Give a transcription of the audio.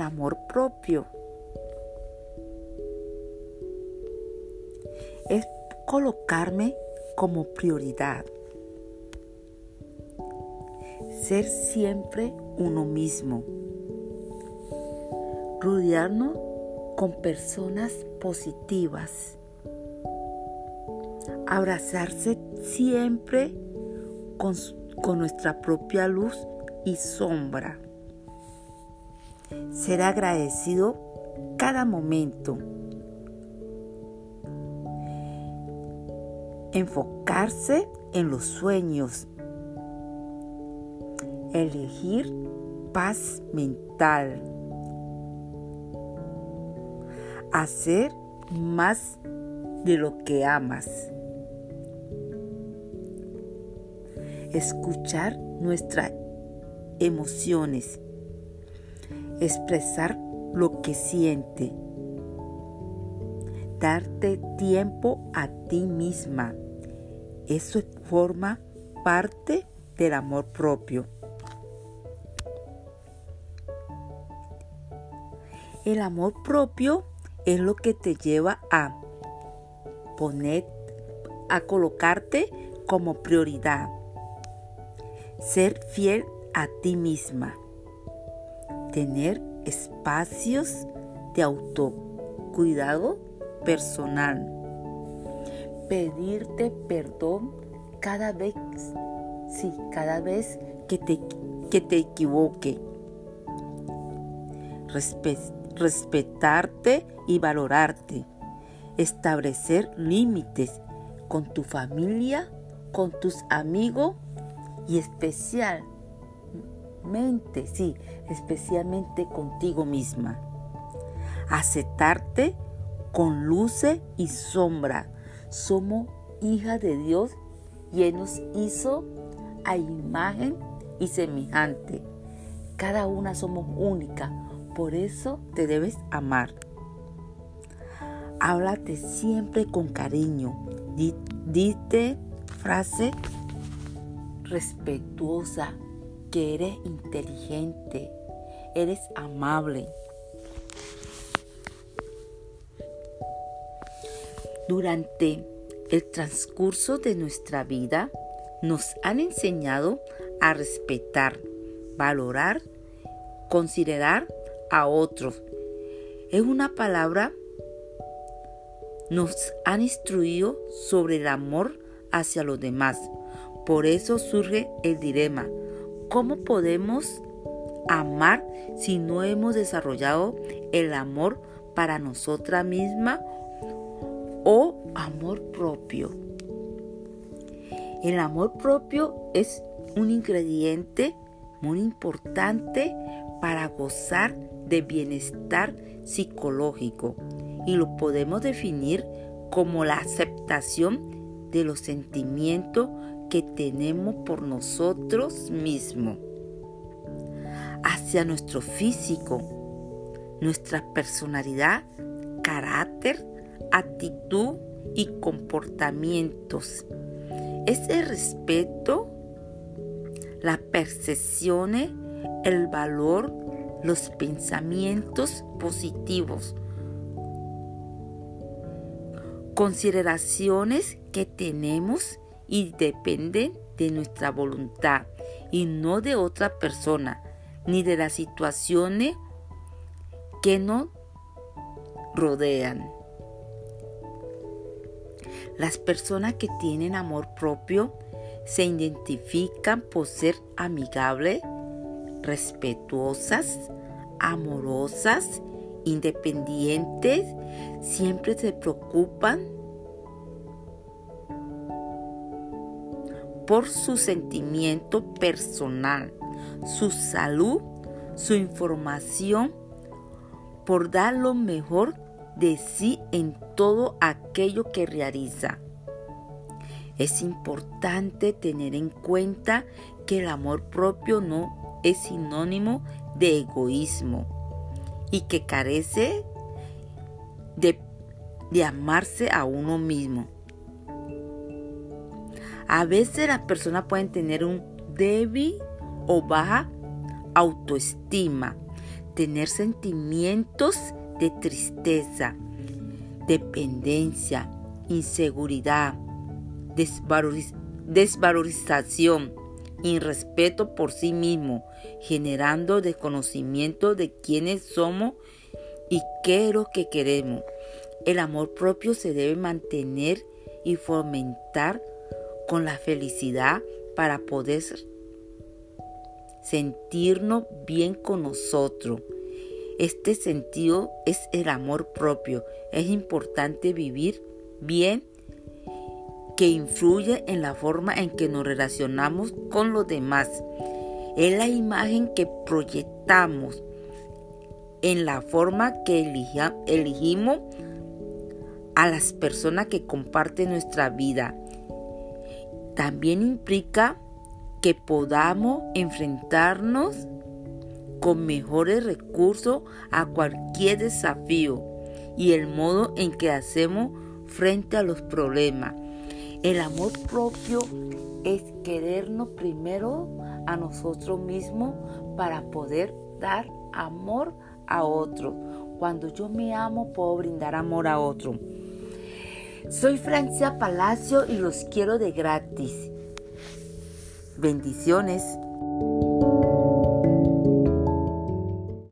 amor propio? Es colocarme como prioridad. Ser siempre uno mismo. Rodearnos con personas positivas. Abrazarse siempre con, con nuestra propia luz y sombra. Ser agradecido cada momento. Enfocarse en los sueños. Elegir paz mental. Hacer más de lo que amas. Escuchar nuestras emociones. Expresar lo que siente. Darte tiempo a ti misma. Eso forma parte del amor propio. El amor propio es lo que te lleva a poner, a colocarte como prioridad. Ser fiel a ti misma. Tener espacios de autocuidado personal. Pedirte perdón cada vez, sí, cada vez que te, que te equivoque. respetarte y valorarte. Establecer límites con tu familia, con tus amigos y especialmente, sí, especialmente contigo misma. Aceptarte con luces y sombra. Somos hija de Dios y Él nos hizo a imagen y semejante. Cada una somos única, por eso te debes amar. Háblate siempre con cariño. Dite frase respetuosa, que eres inteligente, eres amable. Durante el transcurso de nuestra vida nos han enseñado a respetar, valorar, considerar a otros. Es una palabra, nos han instruido sobre el amor hacia los demás. Por eso surge el dilema. ¿Cómo podemos amar si no hemos desarrollado el amor para nosotras mismas o amor propio? El amor propio es un ingrediente muy importante para gozar de bienestar psicológico y lo podemos definir como la aceptación de los sentimientos que tenemos por nosotros mismos, hacia nuestro físico, nuestra personalidad, carácter, actitud y comportamientos. Ese respeto, la percepción, el valor, los pensamientos positivos, consideraciones que tenemos y dependen de nuestra voluntad y no de otra persona ni de las situaciones que nos rodean. Las personas que tienen amor propio se identifican por ser amigables, respetuosas, amorosas, independientes, siempre se preocupan por su sentimiento personal, su salud, su información, por dar lo mejor de sí en todo aquello que realiza. Es importante tener en cuenta que el amor propio no es sinónimo de egoísmo y que carece de, de amarse a uno mismo. A veces las personas pueden tener un débil o baja autoestima. tener sentimientos de tristeza, dependencia, inseguridad, desvalorización, irrespeto por sí mismo, generando desconocimiento de quiénes somos y qué es lo que queremos. El amor propio se debe mantener y fomentar con la felicidad para poder sentirnos bien con nosotros. Este sentido es el amor propio. Es importante vivir bien que influye en la forma en que nos relacionamos con los demás. Es la imagen que proyectamos en la forma que elegimos a las personas que comparten nuestra vida. También implica que podamos enfrentarnos con mejores recursos a cualquier desafío y el modo en que hacemos frente a los problemas. El amor propio es querernos primero a nosotros mismos para poder dar amor a otro. Cuando yo me amo, puedo brindar amor a otro. Soy Francia Palacio y los quiero de gratis. Bendiciones.